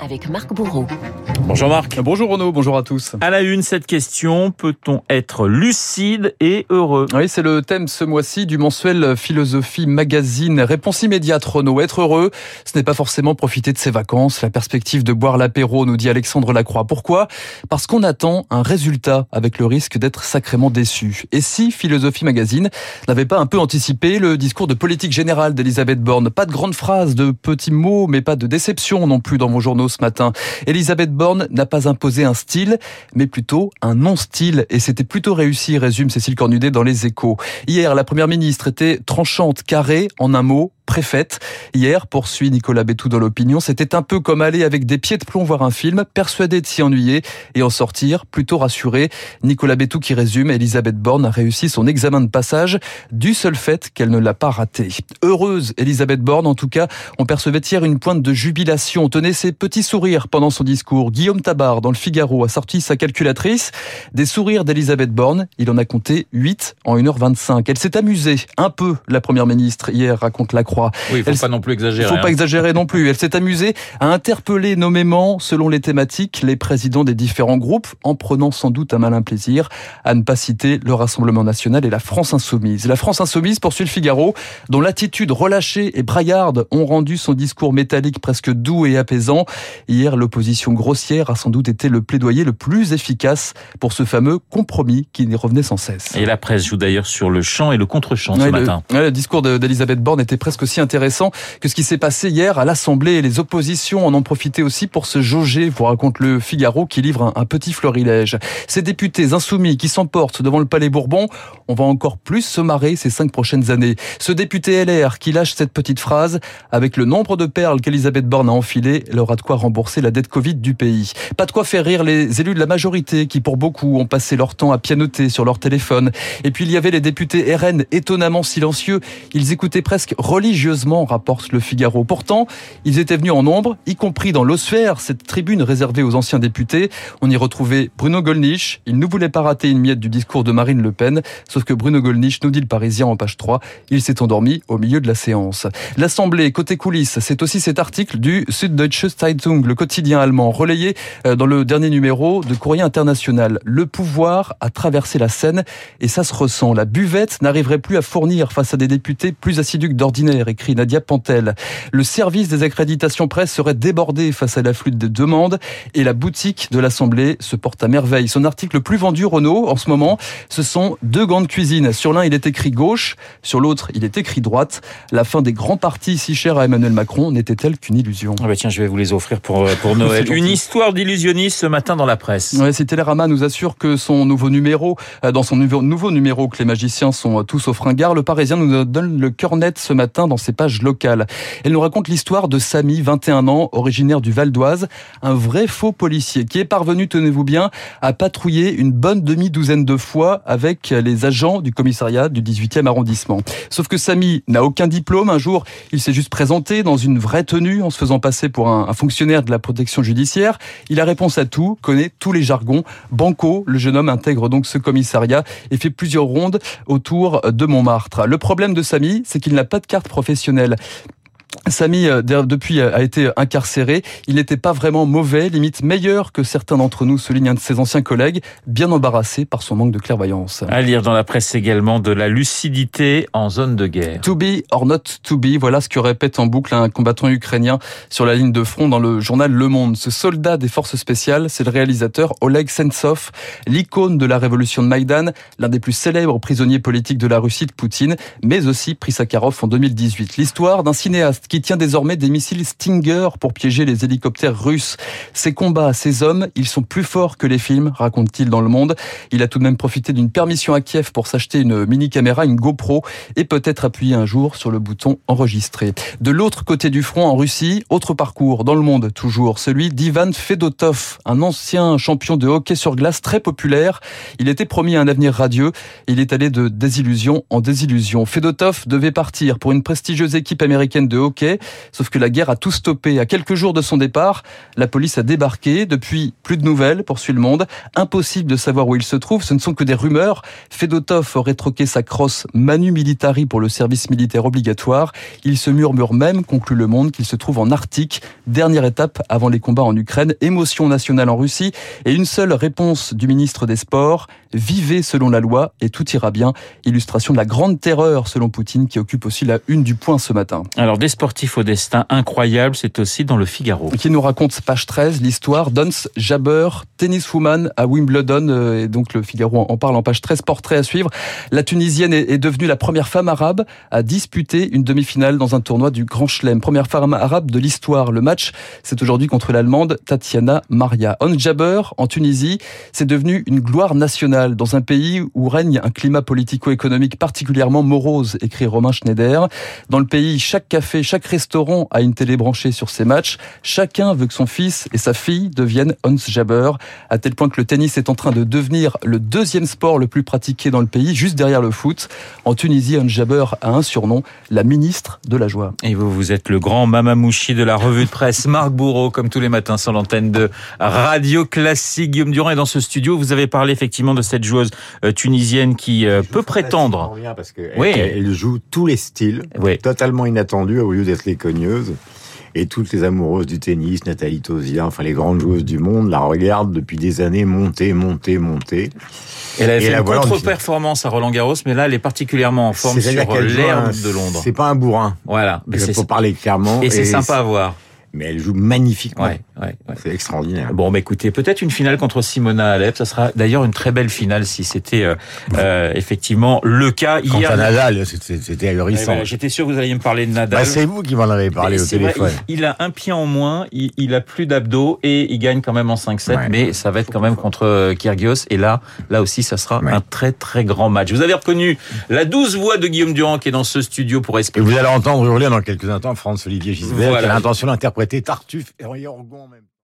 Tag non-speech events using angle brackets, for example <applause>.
avec Marc Bourreau. Bonjour Marc. Bonjour Renaud, bonjour à tous. À la une, cette question, peut-on être lucide et heureux? Oui, c'est le thème ce mois-ci du mensuel Philosophie Magazine. Réponse immédiate Renaud, être heureux, ce n'est pas forcément profiter de ses vacances, la perspective de boire l'apéro, nous dit Alexandre Lacroix. Pourquoi? Parce qu'on attend un résultat avec le risque d'être sacrément déçu. Et si Philosophie Magazine n'avait pas un peu anticipé le discours de politique générale d'Elisabeth Borne? Pas de grandes phrases, de petits mots, mais pas de déception non plus dans vos journaux ce matin. Elisabeth Borne n'a pas imposé un style, mais plutôt un non-style. Et c'était plutôt réussi, résume Cécile Cornudet dans Les Échos. Hier, la première ministre était tranchante, carrée, en un mot, préfète. Hier, poursuit Nicolas Bétou dans l'opinion, c'était un peu comme aller avec des pieds de plomb voir un film, persuadé de s'y ennuyer et en sortir plutôt rassuré. Nicolas Bétou qui résume, Elisabeth Borne a réussi son examen de passage du seul fait qu'elle ne l'a pas raté. Heureuse, Elisabeth Borne, en tout cas, on percevait hier une pointe de jubilation. Tenait ses petits sourires pendant son discours. Guillaume Tabar, dans le Figaro, a sorti sa calculatrice. Des sourires d'Elisabeth Borne, il en a compté 8 en 1h25. Elle s'est amusée un peu, la première ministre, hier, raconte la Croix. Oui, il faut pas non plus exagérer. Il faut pas hein. exagérer non plus. Elle s'est amusée à interpeller nommément, selon les thématiques, les présidents des différents groupes, en prenant sans doute un malin plaisir à ne pas citer le Rassemblement national et la France insoumise. La France insoumise poursuit le Figaro, dont l'attitude relâchée et braillarde ont rendu son discours métallique presque doux et apaisant. Hier, l'opposition grossière a sans doute été le plaidoyer le plus efficace pour ce fameux compromis qui revenait sans cesse. Et la presse joue d'ailleurs sur le chant et le contre-chant ce matin. Le, ouais, le discours de- d'Elisabeth Borne était presque aussi intéressant que ce qui s'est passé hier à l'Assemblée. Les oppositions en ont profité aussi pour se jauger, vous raconte le Figaro qui livre un, petit florilège. Ces députés insoumis qui s'emportent devant le Palais Bourbon, on va encore plus se marrer ces cinq prochaines années. Ce député LR qui lâche cette petite phrase, avec le nombre de perles qu'Elisabeth Borne a enfilées, elle aura de quoi rembourser la dette Covid du pays. Pas de quoi faire rire les élus de la majorité qui, pour beaucoup, ont passé leur temps à pianoter sur leur téléphone. Et puis il y avait les députés RN étonnamment silencieux. Ils écoutaient presque religieusement, rapporte le Figaro. Pourtant, ils étaient venus en nombre, y compris dans l'osphère, cette tribune réservée aux anciens députés. On y retrouvait Bruno Gollnisch. Il ne voulait pas rater une miette du discours de Marine Le Pen. Sauf que Bruno Gollnisch, nous dit le Parisien en page 3, il s'est endormi au milieu de la séance. L'Assemblée, côté coulisses, c'est aussi cet article du Süddeutsche Zeitung, le quotidien allemand, relayé euh, dans le dernier numéro de Courrier International. Le pouvoir a traversé la Seine et ça se ressent. La buvette n'arriverait plus à fournir face à des députés plus assidus que d'ordinaire, écrit Nadia Pantel. Le service des accréditations presse serait débordé face à l'afflux de demandes et la boutique de l'Assemblée se porte à merveille. Son article le plus vendu, Renault, en ce moment, ce sont deux grandes cuisines. Sur l'un, il est écrit gauche, sur l'autre, il est écrit droite. La fin des grands partis si chers à Emmanuel Macron n'était-elle qu'une illusion? Ah bah tiens, je vais vous les offrir pour, euh, pour <laughs> Noël. Une histoire d'illusionniste ce matin dans la presse. Ouais, si Télérama nous assure que son nouveau numéro, euh, dans son nouveau, nouveau numéro, que les magiciens sont euh, tous au fringard, le Parisien nous donne le cœur net ce matin dans ses pages locales. Elle nous raconte l'histoire de Samy, 21 ans, originaire du Val d'Oise, un vrai faux policier qui est parvenu, tenez-vous bien, à patrouiller une bonne demi-douzaine de fois avec les agents du commissariat du 18e arrondissement. Sauf que Samy n'a aucun diplôme. Un jour, il s'est juste présenté dans une vraie tenue en se faisant passer pour un, fonctionnaire de la protection judiciaire. Il a réponse à tout, connaît tous les jargons. Banco, le jeune homme intègre donc ce commissariat et fait plusieurs rondes autour de Montmartre. Le problème de Samy, c'est qu'il n'a pas de carte professionnelle. Samy, euh, de- depuis, euh, a été incarcéré. Il n'était pas vraiment mauvais, limite meilleur que certains d'entre nous, souligne un de ses anciens collègues, bien embarrassé par son manque de clairvoyance. À lire dans la presse également de la lucidité en zone de guerre. To be or not to be, voilà ce que répète en boucle un combattant ukrainien sur la ligne de front dans le journal Le Monde. Ce soldat des forces spéciales, c'est le réalisateur Oleg Sentsov, l'icône de la révolution de Maïdan, l'un des plus célèbres prisonniers politiques de la Russie de Poutine, mais aussi prix Sakharov en 2018. L'histoire d'un cinéaste qui tient désormais des missiles Stinger pour piéger les hélicoptères russes. Ces combats, ces hommes, ils sont plus forts que les films, raconte-t-il dans Le Monde. Il a tout de même profité d'une permission à Kiev pour s'acheter une mini-caméra, une GoPro, et peut-être appuyer un jour sur le bouton enregistrer. De l'autre côté du front, en Russie, autre parcours, dans le monde toujours, celui d'Ivan Fedotov, un ancien champion de hockey sur glace très populaire. Il était promis un avenir radieux, il est allé de désillusion en désillusion. Fedotov devait partir pour une prestigieuse équipe américaine de hockey Sauf que la guerre a tout stoppé. À quelques jours de son départ, la police a débarqué. Depuis, plus de nouvelles, poursuit le monde. Impossible de savoir où il se trouve. Ce ne sont que des rumeurs. Fedotov aurait troqué sa crosse Manu Militari pour le service militaire obligatoire. Il se murmure même, conclut le monde, qu'il se trouve en Arctique. Dernière étape avant les combats en Ukraine. Émotion nationale en Russie. Et une seule réponse du ministre des Sports. Vivez selon la loi et tout ira bien. Illustration de la grande terreur selon Poutine qui occupe aussi la une du point ce matin. Alors des sportifs au destin incroyable, c'est aussi dans le Figaro. Qui nous raconte page 13 l'histoire d'Ons Jabber, tenniswoman à Wimbledon euh, et donc le Figaro en parle en page 13 portrait à suivre. La Tunisienne est devenue la première femme arabe à disputer une demi-finale dans un tournoi du Grand Chelem. Première femme arabe de l'histoire. Le match, c'est aujourd'hui contre l'allemande Tatiana Maria. Ons Jabber en Tunisie, c'est devenu une gloire nationale dans un pays où règne un climat politico-économique particulièrement morose, écrit Romain Schneider. Dans le pays, chaque café, chaque restaurant a une télé branchée sur ses matchs. Chacun veut que son fils et sa fille deviennent Ons Jabber, à tel point que le tennis est en train de devenir le deuxième sport le plus pratiqué dans le pays, juste derrière le foot. En Tunisie, Ons Jabber a un surnom, la ministre de la joie. Et vous, vous êtes le grand mamamouchi de la revue de presse, Marc Bourreau, comme tous les matins sur l'antenne de Radio Classique. Guillaume Durand est dans ce studio. Vous avez parlé effectivement de cette joueuse euh, tunisienne qui euh, peut prétendre. Parce que oui. elle, joue tous les styles, oui. totalement inattendue au lieu d'être les cogneuses. Et toutes les amoureuses du tennis, Nathalie Tosia, enfin les grandes joueuses du monde, la regardent depuis des années monter, monter, monter. Elle a fait une contre-performance à Roland Garros, mais là, elle est particulièrement en forme sur l'herbe de Londres. C'est pas un bourrin. Voilà. Il faut parler clairement. Et c'est sympa à voir mais elle joue magnifiquement. Ouais, ouais, ouais. C'est extraordinaire. Bon, bah écoutez, peut-être une finale contre Simona Alep. Ça sera d'ailleurs une très belle finale si c'était euh, euh, effectivement le cas hier. À Nadal, c'était ahurissant. Ouais, J'étais sûr que vous alliez me parler de Nadal. Bah, c'est vous qui m'en avez parlé au téléphone. Vrai, il, il, a un pied en moins, il, il a plus d'abdos et il gagne quand même en 5-7, mais ça va être quand même contre euh, Kyrgios. Et là, là aussi, ça sera un très très grand match. Vous avez reconnu la douce voix de Guillaume Durand qui est dans ce studio pour expliquer. Et vous allez entendre hurler dans quelques instants France Olivier Gisbert voilà. qui a l'intention d'interpréter Tartuffe et Orgon.